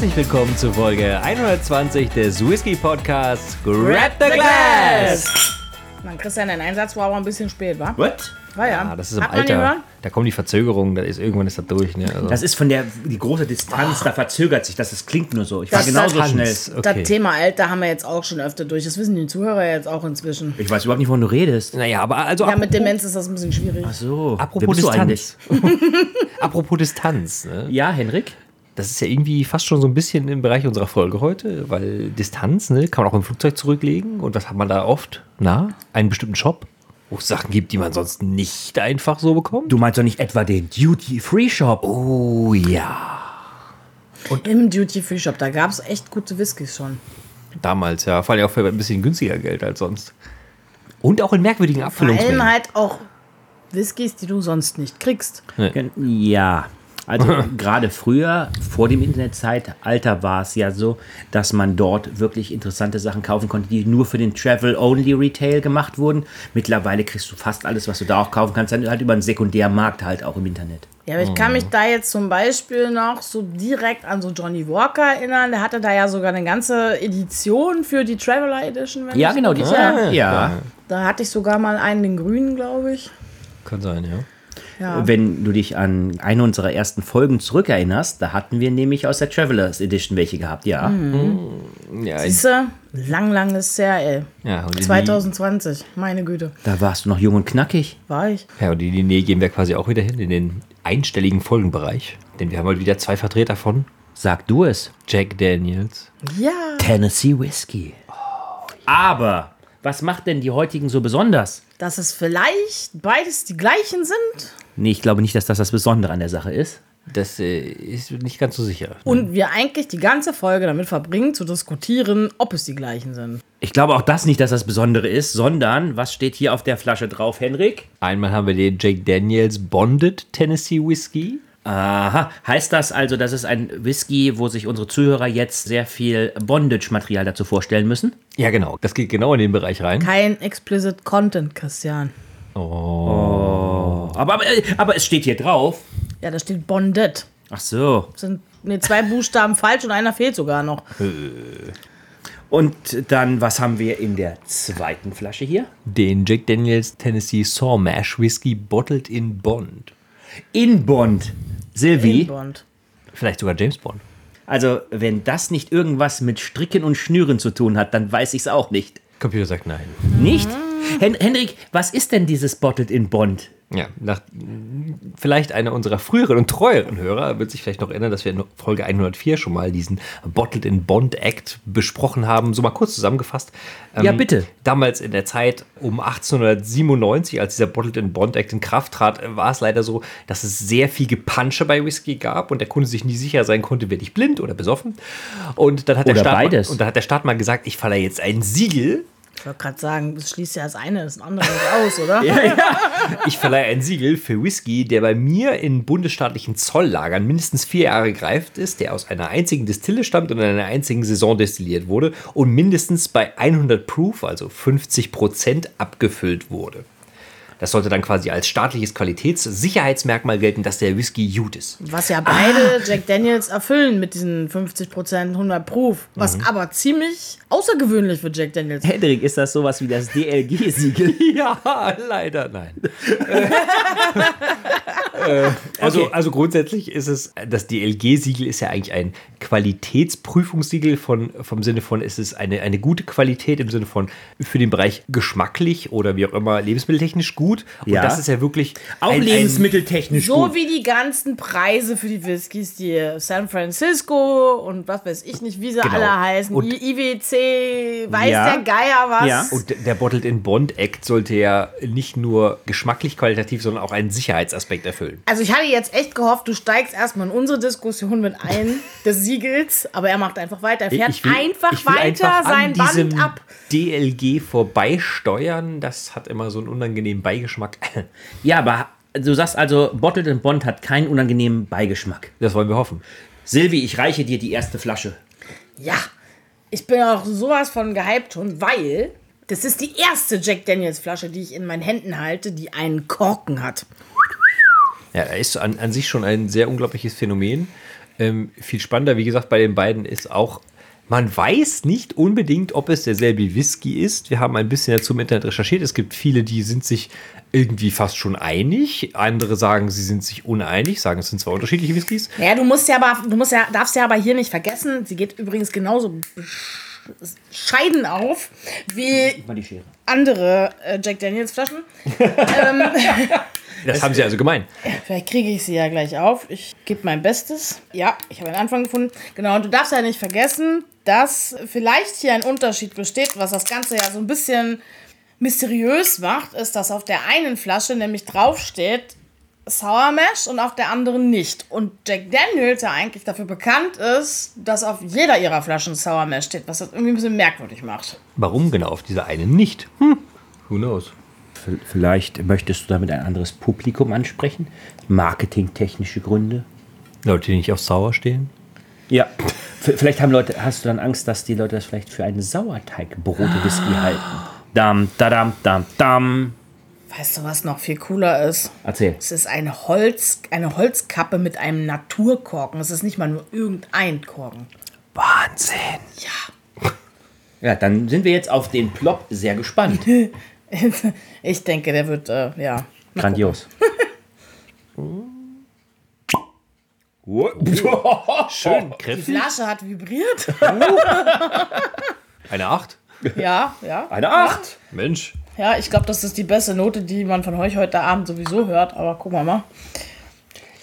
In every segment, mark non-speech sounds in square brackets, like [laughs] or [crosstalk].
Herzlich willkommen zu Folge 120 des Whisky Podcasts Grab the Glass. Mann, Christian, dein Einsatz war aber ein bisschen spät, wa? What? War ja. Ah, das ist im Hat Alter. Da kommen die Verzögerungen, da ist irgendwann ist das durch. Ne? Also, Das ist von der die große Distanz, da verzögert sich das. Das klingt nur so. Ich war genauso das- schnell. Okay. Das Thema Alter haben wir jetzt auch schon öfter durch. Das wissen die Zuhörer jetzt auch inzwischen. Ich weiß überhaupt nicht, wovon du redest. Naja, aber also Ja, mit Demenz ist das ein bisschen schwierig. Ach so. Wer apropos bist du eigentlich? Distanz. [laughs] apropos Distanz. Ne? Ja, Henrik? Das ist ja irgendwie fast schon so ein bisschen im Bereich unserer Folge heute, weil Distanz ne, kann man auch im Flugzeug zurücklegen. Und was hat man da oft? Na, einen bestimmten Shop, wo es Sachen gibt, die man sonst nicht einfach so bekommt. Du meinst doch nicht etwa den Duty-Free-Shop? Oh ja. Im Duty-Free-Shop, da gab es echt gute Whiskys schon. Damals, ja. Vor allem auch für ein bisschen günstiger Geld als sonst. Und auch in merkwürdigen Vor allem Abfüllungsmengen. halt auch Whiskys, die du sonst nicht kriegst. Ja. Also [laughs] gerade früher, vor dem Internetzeitalter, war es ja so, dass man dort wirklich interessante Sachen kaufen konnte, die nur für den Travel-Only-Retail gemacht wurden. Mittlerweile kriegst du fast alles, was du da auch kaufen kannst, dann halt über einen Sekundärmarkt halt auch im Internet. Ja, aber ich kann mich da jetzt zum Beispiel noch so direkt an so Johnny Walker erinnern. Der hatte da ja sogar eine ganze Edition für die Traveler Edition. Wenn Ja, ich genau, die erinnere. ja. Da hatte ich sogar mal einen, den grünen, glaube ich. Kann sein, ja. Ja. Wenn du dich an eine unserer ersten Folgen zurückerinnerst, da hatten wir nämlich aus der Travelers Edition welche gehabt, ja. Ja, Siehste, lang, lang ist her, ey. ja, und in 2020, meine Güte, Da warst du noch jung und knackig. war ich. Ja, und in die Nähe gehen wir quasi auch wieder hin, in den einstelligen Folgenbereich. Denn wir haben heute wieder zwei Vertreter von Sag du es. Jack Daniels. Ja. Tennessee Whiskey. Aber was macht denn die heutigen so besonders? Dass es vielleicht beides die gleichen sind Nee, ich glaube nicht, dass das das Besondere an der Sache ist. Das äh, ist nicht ganz so sicher. und wir eigentlich die ganze Folge damit verbringen, zu diskutieren, ob es die gleichen sind. Ich glaube auch das nicht, dass das Besondere ist, sondern was steht hier auf der Flasche drauf, Henrik? Einmal haben wir den Jack Daniels Bonded Tennessee Whiskey. Aha, heißt das also, dass es ein Whisky, wo sich unsere Zuhörer jetzt sehr viel Bondage-Material dazu vorstellen müssen? Ja, genau. Das geht genau in den Bereich rein. Kein explicit Content, Christian. Aber, aber, aber es steht hier drauf. Ja, da steht bonded. Ach so. Sind nee, zwei Buchstaben falsch und einer fehlt sogar noch. Und dann, was haben wir in der zweiten Flasche hier? Den Jack Daniels Tennessee Saw Mash Whiskey Bottled in Bond. In Bond. Silvi, In Bond. Vielleicht sogar James Bond. also wenn das nicht irgendwas mit Stricken und Schnüren zu tun hat, dann weiß ich es auch nicht. Computer sagt nein. Nicht? Hen Henrik, was ist denn dieses Bottled in Bond? Ja, nach, vielleicht einer unserer früheren und treueren Hörer wird sich vielleicht noch erinnern, dass wir in Folge 104 schon mal diesen Bottled in Bond Act besprochen haben. So mal kurz zusammengefasst. Ähm, Ja, bitte. Damals in der Zeit um 1897, als dieser Bottled in Bond Act in Kraft trat, war es leider so, dass es sehr viel Gepansche bei Whisky gab und der Kunde sich nie sicher sein konnte, werde ich blind oder besoffen. Und dann hat, der Oder Staat beides. Mal, und dann hat der Staat mal gesagt, ich verleihe jetzt ein Siegel Ich wollte gerade sagen, das schließt ja das eine, das andere aus, oder? [laughs] Ich verleihe ein Siegel für Whisky, der bei mir in bundesstaatlichen Zolllagern mindestens vier Jahre gereift ist, der aus einer einzigen Distille stammt und in einer einzigen Saison destilliert wurde und mindestens bei 100 Proof, also 50 Prozent, abgefüllt wurde. Das sollte dann quasi als staatliches Qualitätssicherheitsmerkmal gelten, dass der Whisky gut ist. Was ja beide Jack Daniels erfüllen mit diesen 50% 100 Proof. Was aber ziemlich außergewöhnlich für Jack Daniels ist. Henrik, ist das sowas wie das DLG-Siegel? [laughs] Ja, leider nein. [laughs] Äh, also, Okay. also grundsätzlich ist es, das DLG-Siegel ist ja eigentlich ein Qualitätsprüfungssiegel von, vom Sinne von, es ist eine, eine gute Qualität im Sinne von für den Bereich geschmacklich oder wie auch immer lebensmitteltechnisch gut. Und Ja. das ist ja wirklich Auch ein, lebensmitteltechnisch So gut. wie die ganzen Preise für die Whiskys, die San Francisco und was weiß ich nicht, wie sie Genau. alle heißen, Und- IWC, weiß Ja. der Geier was. Ja. Und der Bottled in Bond Act sollte ja nicht nur geschmacklich qualitativ, sondern auch einen Sicherheitsaspekt erfüllen. Also ich hatte jetzt echt gehofft, du steigst erstmal in unsere Diskussion mit ein [laughs] des Siegels, aber er macht einfach weiter. Er fährt Ich will- einfach ich will weiter einfach sein Band ab. DLG vorbeisteuern. Das hat immer so einen unangenehmen Beigeschmack. [laughs] Ja, aber du sagst also, Bottled in Bond hat keinen unangenehmen Beigeschmack. Das wollen wir hoffen. Silvi, ich reiche dir die erste Flasche. Ja, ich bin auch sowas von gehypt schon, weil das ist die erste Jack Daniels Flasche, die ich in meinen Händen halte, die einen Korken hat. Ja, er ist an, an sich schon ein sehr unglaubliches Phänomen. Ähm, viel spannender, wie gesagt, bei den beiden ist auch, man weiß nicht unbedingt, ob es derselbe Whisky ist. Wir haben ein bisschen dazu im Internet recherchiert. Es gibt viele, die sind sich irgendwie fast schon einig. Andere sagen, sie sind sich uneinig, sagen, es sind zwei unterschiedliche Whiskys. Ja, du musst ja aber, du musst ja, darfst ja aber hier nicht vergessen, sie geht übrigens genauso scheiden auf wie andere äh, Jack Daniels Flaschen. [laughs] Das haben sie also gemeint. Vielleicht kriege ich sie ja gleich auf. Ich gebe mein Bestes. Ja, ich habe einen Anfang gefunden. Genau, und du darfst ja nicht vergessen, dass vielleicht hier ein Unterschied besteht, was das Ganze ja so ein bisschen mysteriös macht, ist, dass auf der einen Flasche nämlich draufsteht Sour Mash und auf der anderen nicht. Und Jack Daniels ja eigentlich dafür bekannt ist, dass auf jeder ihrer Flaschen Sour Mash steht, was das irgendwie ein bisschen merkwürdig macht. Warum genau auf dieser einen nicht? Hm, who knows? V- Vielleicht möchtest du damit ein anderes Publikum ansprechen? Marketingtechnische Gründe? Leute, die nicht auf Sauer stehen? Ja. [laughs] Vielleicht haben Leute, hast du dann Angst, dass die Leute das vielleicht für einen Sauerteigbrote-Whisky halten? Dam, dadam, dam, dam. Weißt du, was noch viel cooler ist? Erzähl. Es ist eine, Holz, eine Holzkappe mit einem Naturkorken. Es ist nicht mal nur irgendein Korken. Wahnsinn. Ja, dann sind wir jetzt auf den Plop sehr gespannt. [laughs] Ich denke, der wird, äh, ja. Grandios. [laughs] [laughs] Schön, Die kräftig. Flasche hat vibriert. Eine Acht? ja, ja. Eine Acht. Mensch. Ja, ich glaube, das ist die beste Note, die man von euch heute Abend sowieso hört. Aber gucken wir mal.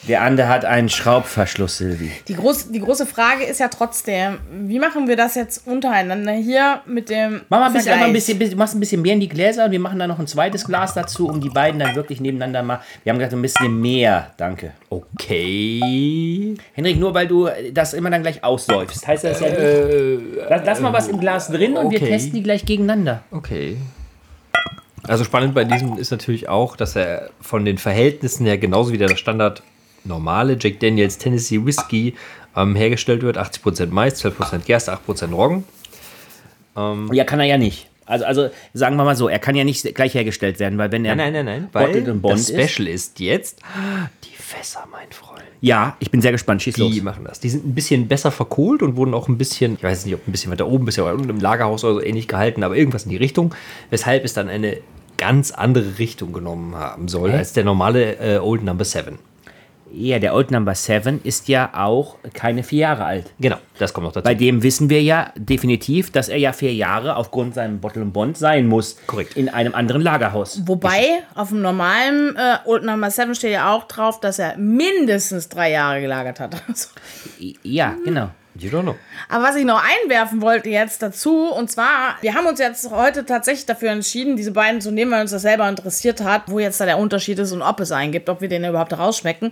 Der andere hat einen Schraubverschluss, Silvi. Die, groß, die große Frage ist ja trotzdem, wie machen wir das jetzt untereinander hier mit dem. Mach mal ein bisschen, einfach ein bisschen, bisschen, machst ein bisschen mehr in die Gläser und wir machen dann noch ein zweites Glas dazu, um die beiden dann wirklich nebeneinander mal. Wir haben gesagt, ein bisschen mehr. Danke. Okay. Henrik, nur weil du das immer dann gleich aussäufst, heißt das ja nicht. lass, lass mal was im Glas drin und wir okay. testen die gleich gegeneinander. Okay. Also spannend bei diesem ist natürlich auch, dass er von den Verhältnissen her genauso wie der Standard normale Jack Daniels Tennessee Whiskey ähm, hergestellt wird. 80% Mais, 12% Gerste, 8% Roggen. Ja, kann er ja nicht. Also, also sagen wir mal so, er kann ja nicht gleich hergestellt werden, weil wenn er. Nein, nein, nein, nein. Weil das Special ist jetzt die Fässer, mein Freund. Ja, ich bin sehr gespannt. Schieß Die los. machen das. Die sind ein bisschen besser verkohlt und wurden auch ein bisschen, ich weiß nicht, ob ein bisschen weiter oben, ein bisschen weiter unten im Lagerhaus oder so ähnlich gehalten, aber irgendwas in die Richtung, weshalb es dann eine ganz andere Richtung genommen haben soll Hä? als der normale äh, Old Number 7. Ja, der Old Number 7 ist ja auch keine vier Jahre alt. Genau, das kommt noch dazu. Bei dem wissen wir ja definitiv, dass er ja vier Jahre aufgrund seinem Bottle and Bond sein muss. Korrekt. In einem anderen Lagerhaus. Wobei, auf dem normalen äh, Old Number 7 steht ja auch drauf, dass er mindestens drei Jahre gelagert hat. [laughs] Also, Ja, genau. You don't know. Aber was ich noch einwerfen wollte jetzt dazu, und zwar, wir haben uns jetzt heute tatsächlich dafür entschieden, diese beiden zu nehmen, weil uns das selber interessiert hat, wo jetzt da der Unterschied ist und ob es einen gibt, ob wir den überhaupt rausschmecken.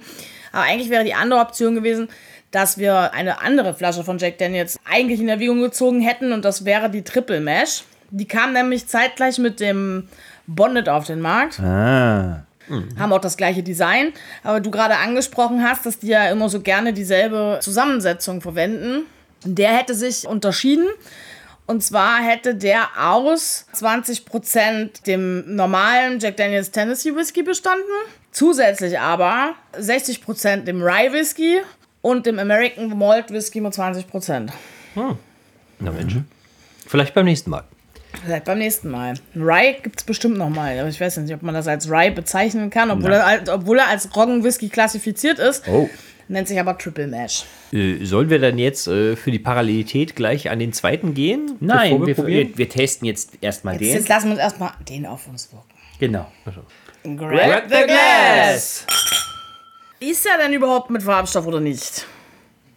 Aber eigentlich wäre die andere Option gewesen, dass wir eine andere Flasche von Jack Daniels eigentlich in Erwägung gezogen hätten und das wäre die Triple Mash. Die kam nämlich zeitgleich mit dem Bonnet auf den Markt Ah. Haben auch das gleiche Design. Aber du gerade angesprochen hast, dass die ja immer so gerne dieselbe Zusammensetzung verwenden. Der hätte sich unterschieden. Und zwar hätte der aus 20% dem normalen Jack Daniels Tennessee Whisky bestanden. Zusätzlich aber 60% dem Rye Whisky und dem American Malt Whisky mit 20%. Na Mensch. Vielleicht beim nächsten Mal. Vielleicht beim nächsten Mal. Rye gibt es bestimmt noch mal. Aber ich weiß nicht, ob man das als Rye bezeichnen kann, obwohl, er, als- obwohl er als Roggenwhisky klassifiziert ist. Oh. Nennt sich aber Triple Mash. Äh, sollen wir dann jetzt äh, für die Parallelität gleich an den zweiten gehen? Nein, bevor wir, probieren? wir, wir testen jetzt erstmal Jetzt, den. jetzt lassen wir uns erstmal den auf uns wirken. Genau. Grab the glass! Ist er denn überhaupt mit Farbstoff oder nicht?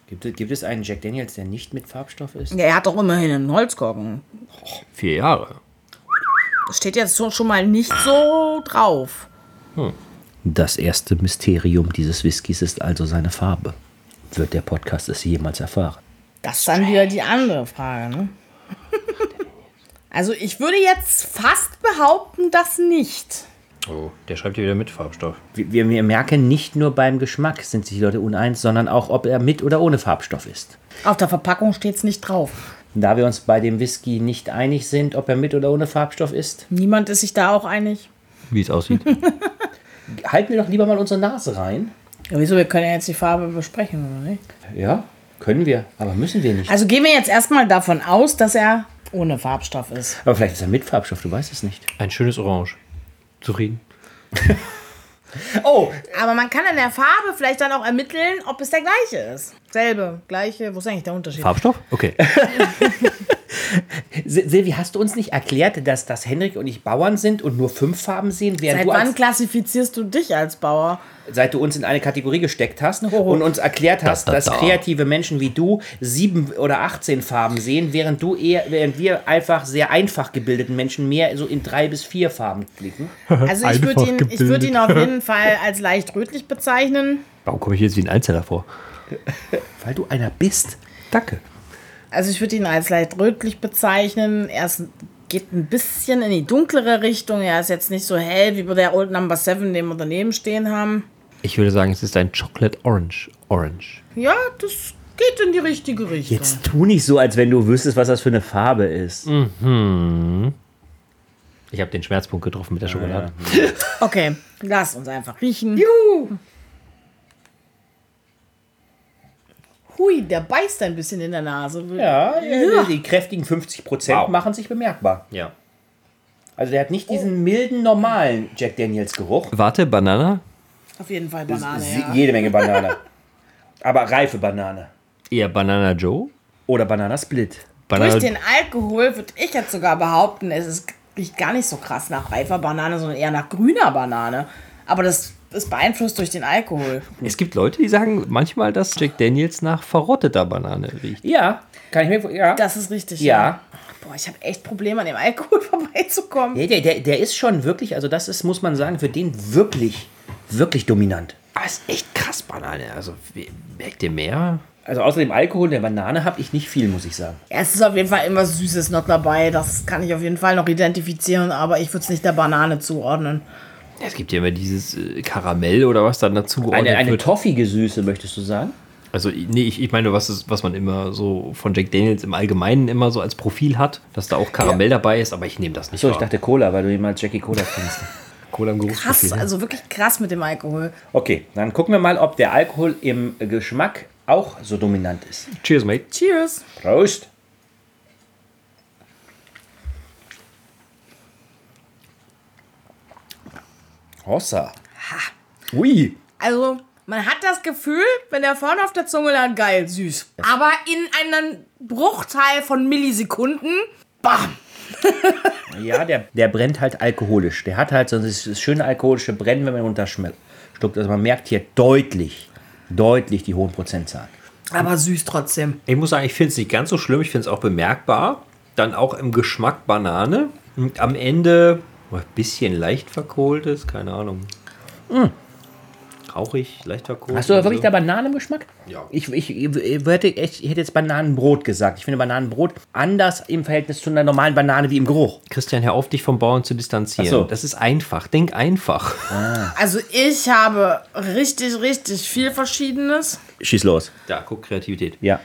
Gibt, es- gibt es einen Jack Daniels, der nicht mit Farbstoff ist? Ja, er hat doch immerhin einen Holzkorken. Vier Jahre. Das steht jetzt so, schon mal nicht so drauf. Das erste Mysterium dieses Whiskys ist also seine Farbe. Wird der Podcast es jemals erfahren? Das ist dann wieder die andere Frage, ne? [laughs] Also ich würde jetzt fast behaupten, dass nicht. Oh, der schreibt hier wieder mit Farbstoff. Wir, wir, merken, nicht nur beim Geschmack sind sich die Leute uneins, sondern auch, ob er mit oder ohne Farbstoff ist. Auf der Verpackung steht es nicht drauf. Da wir uns bei dem Whisky nicht einig sind, ob er mit oder ohne Farbstoff ist, Niemand ist sich da auch einig. Wie es aussieht. [laughs] halten wir doch lieber mal unsere Nase rein. Ja, wieso? Wir können ja jetzt die Farbe besprechen, oder nicht? Ja, können wir, aber müssen wir nicht. Also gehen wir jetzt erstmal davon aus, dass er ohne Farbstoff ist. Aber vielleicht ist er mit Farbstoff, du weißt es nicht. Ein schönes Orange. Zufrieden? [laughs] Oh, Aber man kann an der Farbe vielleicht dann auch ermitteln, ob es der gleiche ist. Selbe, gleiche. Wo ist eigentlich der Unterschied? Farbstoff? Okay. [laughs] Sil- Silvi, hast du uns nicht erklärt, dass, dass Henrik und ich Bauern sind und nur fünf Farben sehen, Seit du, wann klassifizierst du dich als Bauer? seit du uns in eine Kategorie gesteckt hast Hoho. und uns erklärt hast, Da, da, dass da. kreative Menschen wie du sieben oder 18 Farben sehen, während du eher, während wir einfach sehr einfach gebildeten Menschen mehr so in drei bis vier Farben blicken? [laughs] Also ich würde ihn, ich würd ihn auf jeden Fall als leicht rötlich bezeichnen. Warum komme ich jetzt wie ein Einzeller vor? Weil du einer bist. Danke. Also ich würde ihn als leicht rötlich bezeichnen. Er ist, geht ein bisschen in die dunklere Richtung. Er ist jetzt nicht so hell wie bei der Old Number 7, den wir daneben stehen haben. Ich würde sagen, es ist ein Chocolate Orange. Orange. Ja, das geht in die richtige Richtung. Jetzt tu nicht so, als wenn du wüsstest, was das für eine Farbe ist. Ich habe den Schmerzpunkt getroffen mit der Schokolade. Okay, lass uns einfach riechen. Hui, der beißt ein bisschen in der Nase. Ja, ja. die kräftigen 50 Prozent Wow. machen sich bemerkbar. Ja. Also der hat nicht diesen milden, normalen Jack Daniels Geruch. Warte, Banane? Auf jeden Fall Banane, ja. Jede Menge Banane. Aber reife Banane. Eher Banana Joe? Oder Banana Split. Banana Durch den Alkohol würde ich jetzt sogar behaupten, es ist, riecht gar nicht so krass nach reifer Banane, sondern eher nach grüner Banane. Aber das ist beeinflusst durch den Alkohol. Es gibt Leute, die sagen manchmal, dass Jack Daniels nach verrotteter Banane riecht. Ja, kann ich mir vor- ja. Das ist richtig. Ja. Boah, ich habe echt Probleme, an dem Alkohol [laughs] vorbeizukommen. Ja, der, der, der ist schon wirklich, also das ist, muss man sagen, für den wirklich, wirklich dominant. Aber ist echt krass Banane. Also merkt ihr mehr? Also außer dem Alkohol der Banane habe ich nicht viel, muss ich sagen. Es ist auf jeden Fall immer Süßes noch dabei. Das kann ich auf jeden Fall noch identifizieren, aber ich würde es nicht der Banane zuordnen. Es gibt ja immer dieses äh, Karamell oder was dann dazu geordnet Eine, eine toffige Süße, möchtest du sagen? Also nee, ich, ich meine, was, ist, was man immer so von Jack Daniels im Allgemeinen immer so als Profil hat, dass da auch Karamell dabei ist, aber ich nehme das nicht So, ich dachte Cola, weil du jemals Jackie Cola kennst. [laughs] Cola im Krass, Geruchsprofil. also wirklich krass mit dem Alkohol. Okay, dann gucken wir mal, ob der Alkohol im Geschmack auch so dominant ist. Cheers, mate. Cheers. Prost! Hossa. Ui. Also, man hat das Gefühl, wenn der vorne auf der Zunge lag, geil, süß. Aber in einem Bruchteil von Millisekunden, bam. [laughs] Ja, der, der brennt halt alkoholisch. Der hat halt so das schöne alkoholische Brennen, wenn man runterschluckt. Also man merkt hier deutlich, deutlich die hohen Prozentzahlen. Aber süß trotzdem. Ich muss sagen, ich finde es nicht ganz so schlimm, ich finde es auch bemerkbar. Dann auch im Geschmack Banane. Und am Ende oh, ein bisschen leicht verkohltes, keine Ahnung. Rauchig, leicht verkohlt. Mm. Hast du da wirklich so. da Bananen im Geschmack? Ja. Ich, ich, ich, hätte, echt- ich hätte jetzt Bananenbrot gesagt. Ich finde Bananenbrot anders im Verhältnis zu einer normalen Banane wie im Geruch. Christian, hör auf, dich vom Bauern zu distanzieren. Ach so. Das ist einfach. Denk einfach. Also, ich habe richtig, richtig viel Verschiedenes. Schieß los. Da, guck, Kreativität. Ja.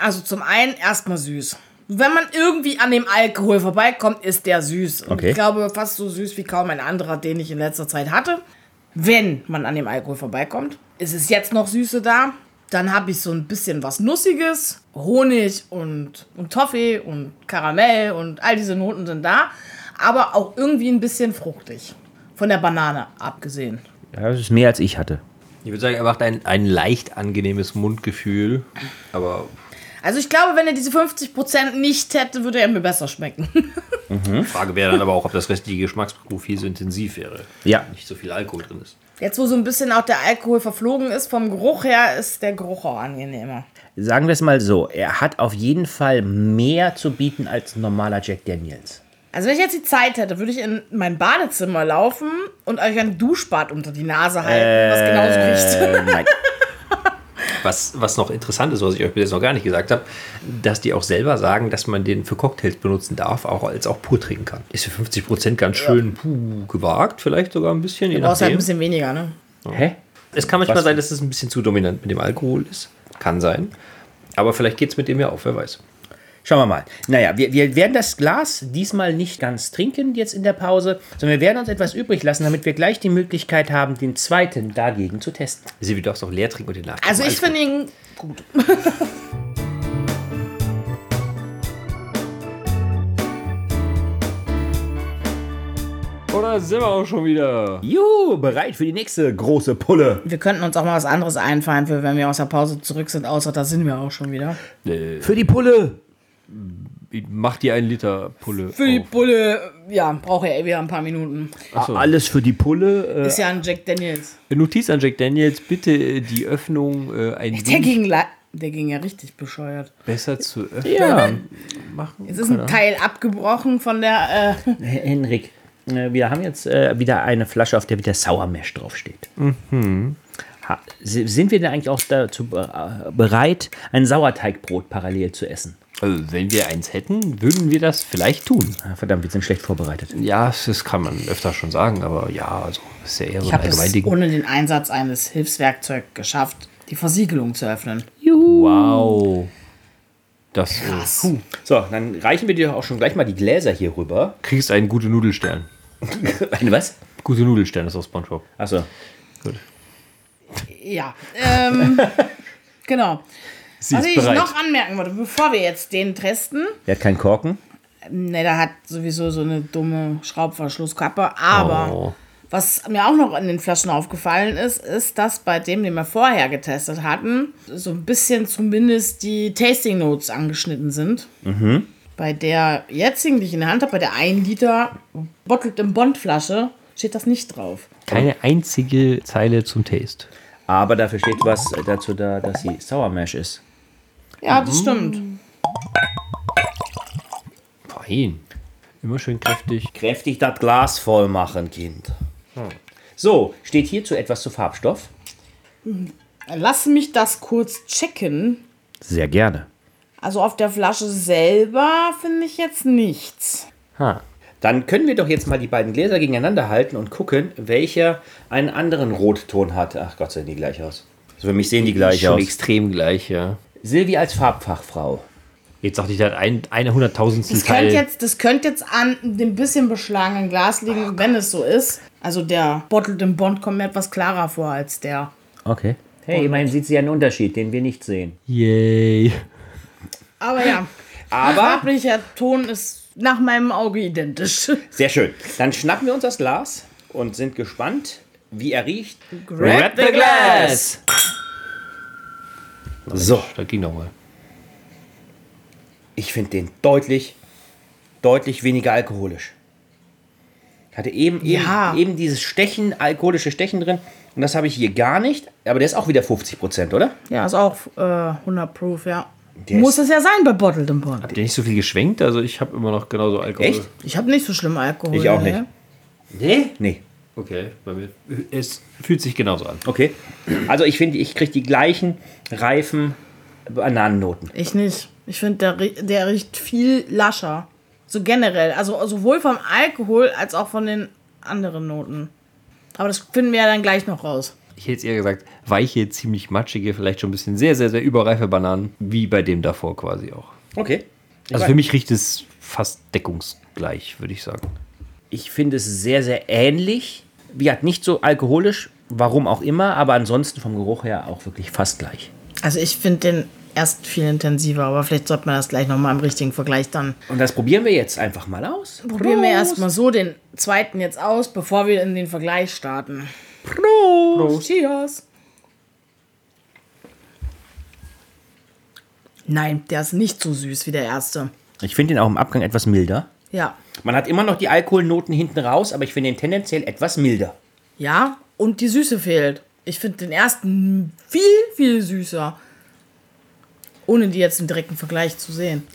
Also, zum einen erstmal süß. Wenn man irgendwie an dem Alkohol vorbeikommt, ist der süß. Und Okay. ich glaube, fast so süß wie kaum ein anderer, den ich in letzter Zeit hatte. Wenn man an dem Alkohol vorbeikommt, ist es jetzt noch Süße da. Dann habe ich so ein bisschen was Nussiges. Honig und, und Toffee und Karamell und all diese Noten sind da. Aber auch irgendwie ein bisschen fruchtig. Von der Banane abgesehen. ja. Das ist mehr als ich hatte. Ich würde sagen, er macht ein, ein leicht angenehmes Mundgefühl. Aber Also ich glaube, wenn er diese 50% nicht hätte, würde er mir besser schmecken. die [laughs] Frage wäre dann aber auch, ob das restliche Geschmacksprofil so intensiv wäre. Ja. Nicht so viel Alkohol drin ist. Jetzt, wo so ein bisschen auch der Alkohol verflogen ist, vom Geruch her, ist der Geruch auch angenehmer. Sagen wir es mal so, er hat auf jeden Fall mehr zu bieten als ein normaler Jack Daniels. Also wenn ich jetzt die Zeit hätte, würde ich in mein Badezimmer laufen und euch ein Duschbad unter die Nase halten, was genauso riecht. Äh, nein. [laughs] Was, was noch interessant ist, was ich euch bis jetzt noch gar nicht gesagt habe, dass die auch selber sagen, dass man den für Cocktails benutzen darf, auch als auch pur trinken kann. Ist für 50% ganz schön puh, gewagt, vielleicht sogar ein bisschen, Du brauchst halt ein bisschen weniger, ne? Hä? Es kann manchmal Was? sein, dass es ein bisschen zu dominant mit dem Alkohol ist. Kann sein. Aber vielleicht geht es mit dem ja auf, wer weiß. Schauen wir mal. Naja, wir, wir werden das Glas diesmal nicht ganz trinken jetzt in der Pause, sondern wir werden uns etwas übrig lassen, damit wir gleich die Möglichkeit haben, den zweiten dagegen zu testen. Sie wird auch leer trinken und den nachgeben. Also ich finde ihn gut. Oder sind wir auch schon wieder? Juhu, bereit für die nächste große Pulle. Wir könnten uns auch mal was anderes einfallen, für wenn wir aus der Pause zurück sind, außer da sind wir auch schon wieder. Für die Pulle. Mach dir einen Liter Pulle. Für die auf. Bulle, ja, brauche ja eh wieder ein paar Minuten. Alles für die Pulle. Äh, Ist ja ein Jack Daniels. Notiz an Jack Daniels, bitte die Öffnung äh, ein Der wenig ging, der ging ja richtig bescheuert. besser zu öffnen. ja, Machen. Jetzt ist ein Teil abgebrochen von der. Äh, Henrik, äh, wir haben jetzt äh, wieder eine Flasche, auf der wieder Sour Mash draufsteht. Si- sind wir denn eigentlich auch dazu äh, bereit, ein Sauerteigbrot parallel zu essen? Also, wenn wir eins hätten, würden wir das vielleicht tun. Ah, verdammt, wir sind schlecht vorbereitet. Ja, das kann man öfter schon sagen, aber ja, also ist ja eher so ich ein habe es Allgemeinding. ohne den Einsatz eines Hilfswerkzeugs geschafft, die Versiegelung zu öffnen. Wow. Das äh, puh. So, dann reichen wir dir auch schon gleich mal die Gläser hier rüber. kriegst einen gute Nudelstern. [laughs] Eine was? Gute Nudelstern ist aus SpongeBob. Achso. Gut. Ja, ähm, [laughs] genau. Sie Was ich bereit. noch anmerken wollte, bevor wir jetzt den testen, Der hat keinen Korken. ne, der hat sowieso so eine dumme Schraubverschlusskappe, aber Oh. was mir auch noch in den Flaschen aufgefallen ist, ist, dass bei dem, den wir vorher getestet hatten, so ein bisschen zumindest die Tasting Notes angeschnitten sind. Bei der jetzigen, die ich in der Hand habe, bei der 1 Liter Bottled in Bond Flasche, steht das nicht drauf. Keine einzige Zeile zum Taste. Aber dafür steht was dazu da, dass sie Sour Mash ist. Ja, das stimmt. Fein. Immer schön kräftig. Kräftig das Glas voll machen, Kind. So, steht hierzu etwas zu Farbstoff? Lass mich das kurz checken. Sehr gerne. Also auf der Flasche selber finde ich jetzt nichts. Ha. Dann können wir doch jetzt mal die beiden Gläser gegeneinander halten und gucken, welcher einen anderen Rotton hat. Ach Gott, sehen die gleich aus. Also für mich sehen die gleich Schon aus. extrem gleich, ja. Silvi als Farbfachfrau. Jetzt dachte ich, der hat ein, eine Hunderttausendstel Das könnte Teil. jetzt, das könnte jetzt an dem bisschen beschlagenen Glas liegen, wenn es so ist. Also der Bottled in Bond kommt mir etwas klarer vor als der. Okay. Hey, immerhin sieht sie einen Unterschied, den wir nicht sehen. Yay. Aber ja, Aber farblicher Ton ist nach meinem Auge identisch. sehr schön. Dann schnappen wir uns das Glas und sind gespannt, wie er riecht. Grab the glass! So, Da ging noch mal. ich finde den deutlich, deutlich weniger alkoholisch. Hatte eben, eben, Ja. eben dieses Stechen, alkoholische Stechen drin. Und das habe ich hier gar nicht. Aber der ist auch wieder 50 Prozent, oder? Ja, ist auch äh, 100 Proof, ja. Der Muss es ja sein bei Bottled in Bond. Habt ihr nicht so viel geschwenkt? Also ich habe immer noch genauso Alkohol. Echt? Ich habe nicht so schlimm Alkohol. Ich auch ne? nicht. Nee? Nee. Okay, bei mir. Es fühlt sich genauso an. Okay. Also ich finde, ich kriege die gleichen reifen Bananennoten. Ich nicht. Ich finde, der, der riecht viel lascher. So generell. Also sowohl vom Alkohol als auch von den anderen Noten. Aber das finden wir ja dann gleich noch raus. Ich hätte jetzt eher gesagt, weiche, ziemlich matschige, vielleicht schon ein bisschen sehr, sehr, sehr überreife Bananen, wie bei dem davor quasi auch. Okay. Also für mich riecht es fast deckungsgleich, würde ich sagen. Ich finde es sehr, sehr ähnlich. Wie gesagt, nicht so alkoholisch, warum auch immer, aber ansonsten vom Geruch her auch wirklich fast gleich. Also ich finde den erst viel intensiver, aber vielleicht sollte man das gleich nochmal im richtigen Vergleich dann. Und das probieren wir jetzt einfach mal aus. Probieren wir erstmal so den zweiten jetzt aus, bevor wir in den Vergleich starten. Prost. Cheers! Nein, der ist nicht so süß wie der erste. Ich finde ihn auch im Abgang etwas milder. Ja. Man hat immer noch die Alkoholnoten hinten raus, aber ich finde ihn tendenziell etwas milder. Ja, und die Süße fehlt. Ich finde den ersten viel, viel süßer. Ohne die jetzt im direkten Vergleich zu sehen.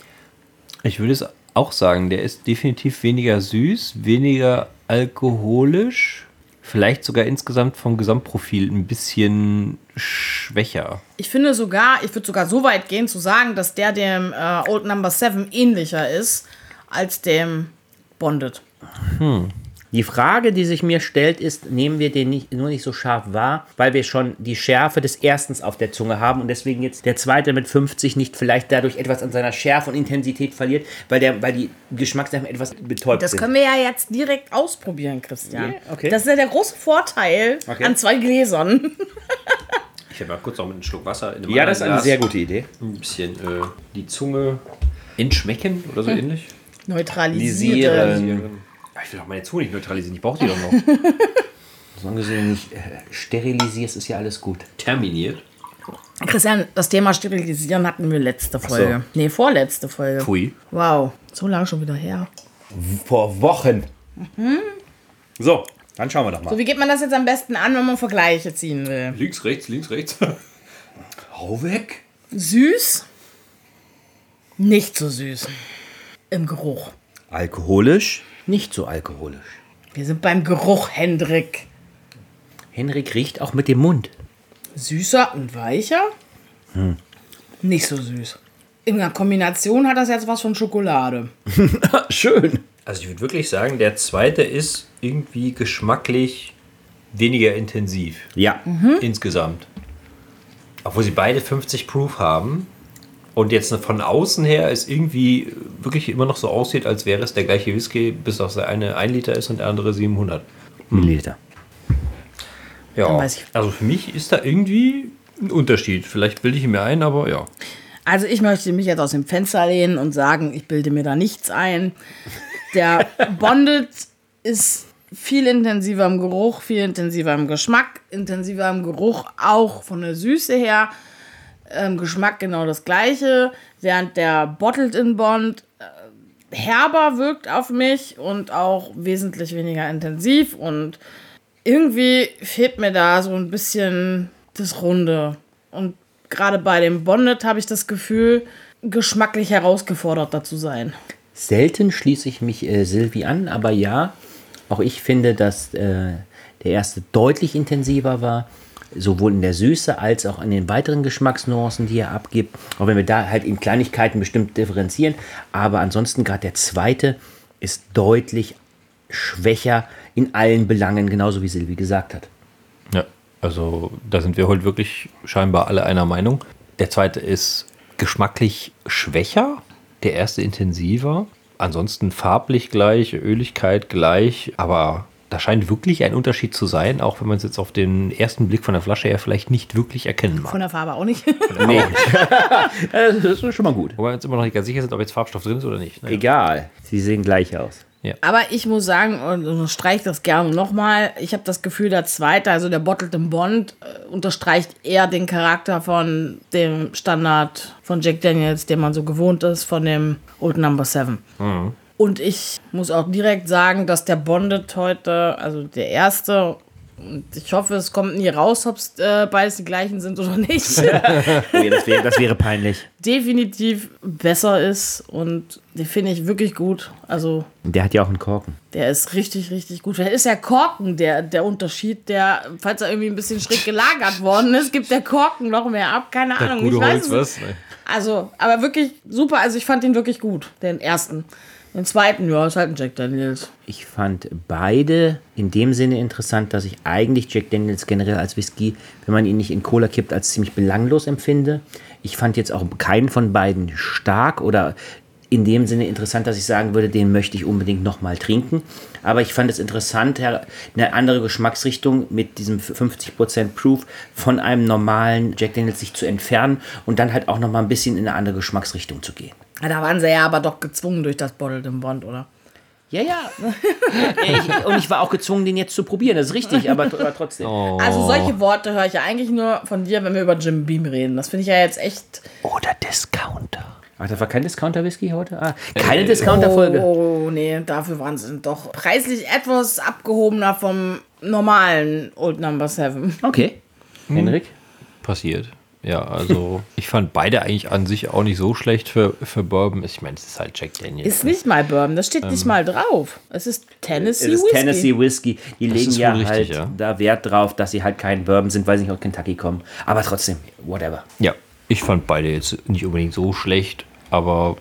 Ich würde es auch sagen, der ist definitiv weniger süß, weniger alkoholisch, vielleicht sogar insgesamt vom Gesamtprofil ein bisschen schwächer. Ich finde sogar, ich würde sogar so weit gehen zu sagen, dass der dem äh, Old Number 7 ähnlicher ist als dem Bonded. Die Frage, die sich mir stellt, ist, nehmen wir den nicht, nur nicht so scharf wahr, weil wir schon die Schärfe des Erstens auf der Zunge haben und deswegen jetzt der zweite mit 50 nicht vielleicht dadurch etwas an seiner Schärfe und Intensität verliert, weil, der, weil die Geschmacksnerven etwas betäubt Das sind. können wir ja jetzt direkt ausprobieren, Christian. Ja, okay. Das ist ja der große Vorteil Okay. an zwei Gläsern. [laughs] Ich habe mal kurz noch mit einem Schluck Wasser in einem Ja, das ist eine sehr Glas gute Idee. Ein bisschen äh, die Zunge entschmecken oder so Hm. ähnlich. Neutralisieren. Ah, Ich will doch meine Zunge nicht neutralisieren, ich brauche die doch noch. [laughs] Solange du sie nicht äh, sterilisierst, ist ja alles gut. Terminiert. Christian, das Thema Sterilisieren hatten wir letzte Folge. Nee, vorletzte Folge. Pfui. Wow, so lange schon wieder her. Vor Wochen. So, dann schauen wir doch mal. So, wie geht man das jetzt am besten an, wenn man Vergleiche ziehen will? Links, rechts, links, rechts. [laughs] Hau weg. Süß? Nicht so süß. Im Geruch. Alkoholisch, nicht so alkoholisch. Wir sind beim Geruch, Hendrik. Henrik riecht auch mit dem Mund. Süßer und weicher? Nicht so süß. In der Kombination hat das jetzt was von Schokolade. [laughs] Schön. Also ich würde wirklich sagen, der zweite ist irgendwie geschmacklich weniger intensiv Ja. insgesamt. Obwohl sie beide 50 Proof haben und jetzt von außen her es irgendwie wirklich immer noch so aussieht, als wäre es der gleiche Whisky, bis auf der eine 1 Liter ist und der andere 700. Milliliter. Ja, also für mich ist da irgendwie ein Unterschied. Vielleicht bilde ich ihn mir ein, aber ja. Also ich möchte mich jetzt aus dem Fenster lehnen und sagen, ich bilde mir da nichts ein. Der [laughs] Bonded ist viel intensiver im Geruch, viel intensiver im Geschmack, intensiver im Geruch auch von der Süße her. Im Geschmack genau das gleiche, während der Bottled in Bond äh, herber wirkt auf mich und auch wesentlich weniger intensiv und irgendwie fehlt mir da so ein bisschen das Runde. Und gerade bei dem Bonnet habe ich das Gefühl, geschmacklich herausgeforderter zu sein. Selten schließe ich mich äh, Silvi an, aber ja, auch ich finde, dass äh, der erste deutlich intensiver war, sowohl in der Süße als auch in den weiteren Geschmacksnuancen, die er abgibt. Auch wenn wir da halt in Kleinigkeiten bestimmt differenzieren, aber ansonsten gerade der zweite ist deutlich schwächer in allen Belangen, genauso wie Silvi gesagt hat. Ja, also da sind wir heute wirklich scheinbar alle einer Meinung. Der zweite ist geschmacklich schwächer, der erste intensiver. Ansonsten farblich gleich, Öligkeit gleich, aber da scheint wirklich ein Unterschied zu sein, auch wenn man es jetzt auf den ersten Blick von der Flasche her vielleicht nicht wirklich erkennen mag. Von der Farbe auch nicht. Nee. [laughs] das ist schon mal gut. Wobei wir uns immer noch nicht ganz sicher sind, ob jetzt Farbstoff drin ist oder nicht. Naja. Egal, sie sehen gleich aus. Aber ich muss sagen, und unterstreiche das gerne nochmal, ich habe das Gefühl, der zweite, also der Bottled in Bond, äh, unterstreicht eher den Charakter von dem Standard von Jack Daniels, den man so gewohnt ist, von dem Old Number 7. Und ich muss auch direkt sagen, dass der Bonded heute, also der erste, und ich hoffe, es kommt nie raus, ob es äh, beides die gleichen sind oder nicht, [laughs] Oh ja, das, wäre, das wäre peinlich. definitiv besser ist. Und den finde ich wirklich gut. Also Der hat ja auch einen Korken. der ist richtig, richtig gut. Vielleicht ist der Korken der, der Unterschied, der, falls er irgendwie ein bisschen schräg gelagert worden ist, gibt der Korken noch mehr ab. Keine Ahnung. Ich weiß es nicht. Also, aber wirklich super. Also ich fand ihn wirklich gut, den ersten. Den zweiten, ja, ist halt ein Jack Daniels. Ich fand beide in dem Sinne interessant, dass ich eigentlich Jack Daniels generell als Whisky, wenn man ihn nicht in Cola kippt, als ziemlich belanglos empfinde. Ich fand jetzt auch keinen von beiden stark oder in dem Sinne interessant, dass ich sagen würde, den möchte ich unbedingt nochmal trinken. Aber ich fand es interessant, eine andere Geschmacksrichtung mit diesem 50% Proof von einem normalen Jack Daniels sich zu entfernen und dann halt auch nochmal ein bisschen in eine andere Geschmacksrichtung zu gehen. Ja, Da waren sie ja aber doch gezwungen durch das Bottled in Bond, oder? Ja, ja. ich, und ich war auch gezwungen, den jetzt zu probieren. Das ist richtig, aber, aber trotzdem. Also solche Worte höre ich ja eigentlich nur von dir, wenn wir über Jim Beam reden. Das finde ich ja jetzt echt. Oder Discounter. Ach, das war kein Discounter-Whisky heute? Ah, keine Discounter-Folge. Oh, nee, dafür waren sie doch preislich etwas abgehobener vom normalen Old Number 7. Okay. Henrik? Passiert. Ja, also [laughs] ich fand beide eigentlich an sich auch nicht so schlecht für, für Bourbon. Ich meine, es ist halt Jack Daniels. Ist nicht mal Bourbon, das steht nicht mal drauf. Es ist Tennessee Es ist Whiskey. Tennessee Whisky. Die legen ist ja wohl halt richtig, ja. da Wert drauf, dass sie halt kein Bourbon sind, weil sie nicht aus Kentucky kommen. Aber trotzdem, whatever. Ja, ich fand beide jetzt nicht unbedingt so schlecht, aber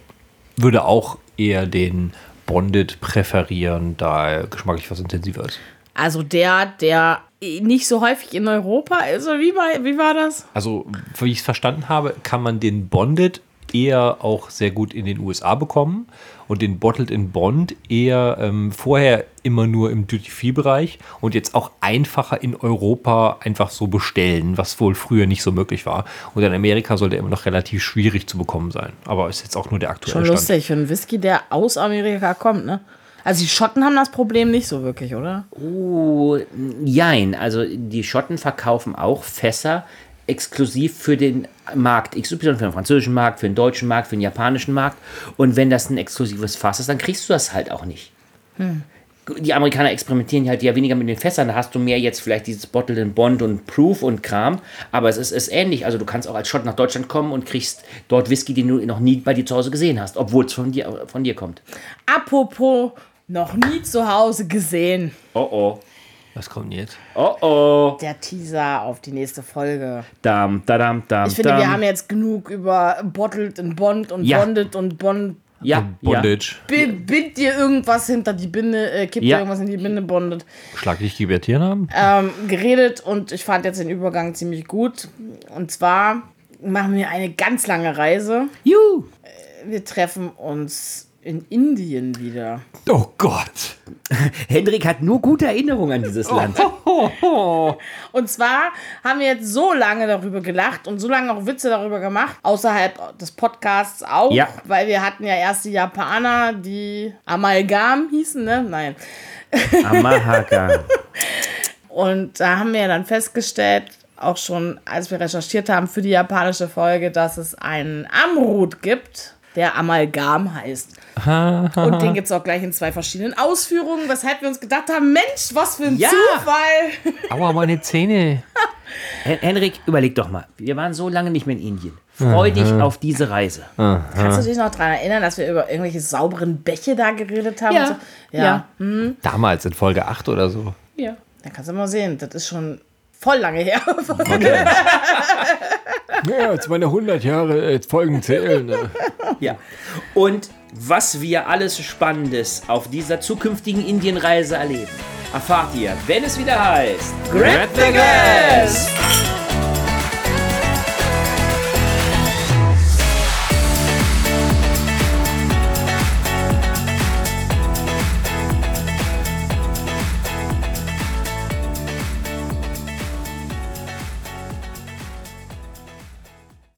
würde auch eher den Bonded präferieren, da geschmacklich was intensiver ist. Also der, der nicht so häufig in Europa ist, oder wie war, wie war das? Also, wie ich es verstanden habe, kann man den Bonded eher auch sehr gut in den USA bekommen und den Bottled in Bond eher ähm, vorher immer nur im Duty-Free-Bereich und jetzt auch einfacher in Europa einfach so bestellen, was wohl früher nicht so möglich war. Und in Amerika soll der immer noch relativ schwierig zu bekommen sein. Aber ist jetzt auch nur der aktuelle Schon Stand. lustig für einen Whisky, der aus Amerika kommt, ne? Also die Schotten haben das Problem nicht so wirklich, oder? Oh, jein. Also die Schotten verkaufen auch Fässer exklusiv für den Markt XY, für den französischen Markt, für den deutschen Markt, für den japanischen Markt. Und wenn das ein exklusives Fass ist, dann kriegst du das halt auch nicht. Die Amerikaner experimentieren halt ja weniger mit den Fässern. Da hast du mehr jetzt vielleicht dieses Bottled in Bond und Proof und Kram. Aber es ist, ist ähnlich. Also du kannst auch als Schott nach Deutschland kommen und kriegst dort Whisky, den du noch nie bei dir zu Hause gesehen hast, obwohl es von dir, von dir kommt. Apropos noch nie zu Hause gesehen. Oh oh. Was kommt jetzt? Oh oh. Der Teaser auf die nächste Folge. Dam, dadam, dam, Ich finde, dam. wir haben jetzt genug über Bottled in Bond und Ja. Bonded und Bond. ja, ja. Bondage. Bi- Bind dir irgendwas hinter die Binde, äh, kipp dir Ja. irgendwas in die Binde, Bonded. Schlaglich Gibertieren haben? ähm, geredet und ich fand jetzt den Übergang ziemlich gut. Und zwar machen wir eine ganz lange Reise. Juhu. Wir treffen uns in Indien wieder. Oh Gott. [laughs] Hendrik hat nur gute Erinnerungen an dieses Land. [laughs] Und zwar haben wir jetzt so lange darüber gelacht und so lange auch Witze darüber gemacht, außerhalb des Podcasts auch, Ja. weil wir hatten ja erst die Japaner, die Amalgam hießen, ne? Nein. [laughs] Amahaka. Und da haben wir dann festgestellt, auch schon als wir recherchiert haben für die japanische Folge, dass es einen Amrut gibt, der Amalgam heißt. Und den gibt es auch gleich in zwei verschiedenen Ausführungen, weshalb wir uns gedacht haben, Mensch, was für ein Ja. Zufall. [laughs] Aua, meine Zähne. Hen- Henrik, überleg doch mal. Wir waren so lange nicht mehr in Indien. Freu dich auf diese Reise. Kannst du dich noch daran erinnern, dass wir über irgendwelche sauberen Bäche da geredet haben? Ja. So? Ja. Ja. Damals in Folge 8 oder so. Ja. Da kannst du mal sehen, das ist schon voll lange her. [laughs] Ja, jetzt meine 100 Jahre äh, Folgen zählen. Ne? ja. Und was wir alles Spannendes auf dieser zukünftigen Indienreise erleben, erfahrt ihr, wenn es wieder heißt. Grab the Gas!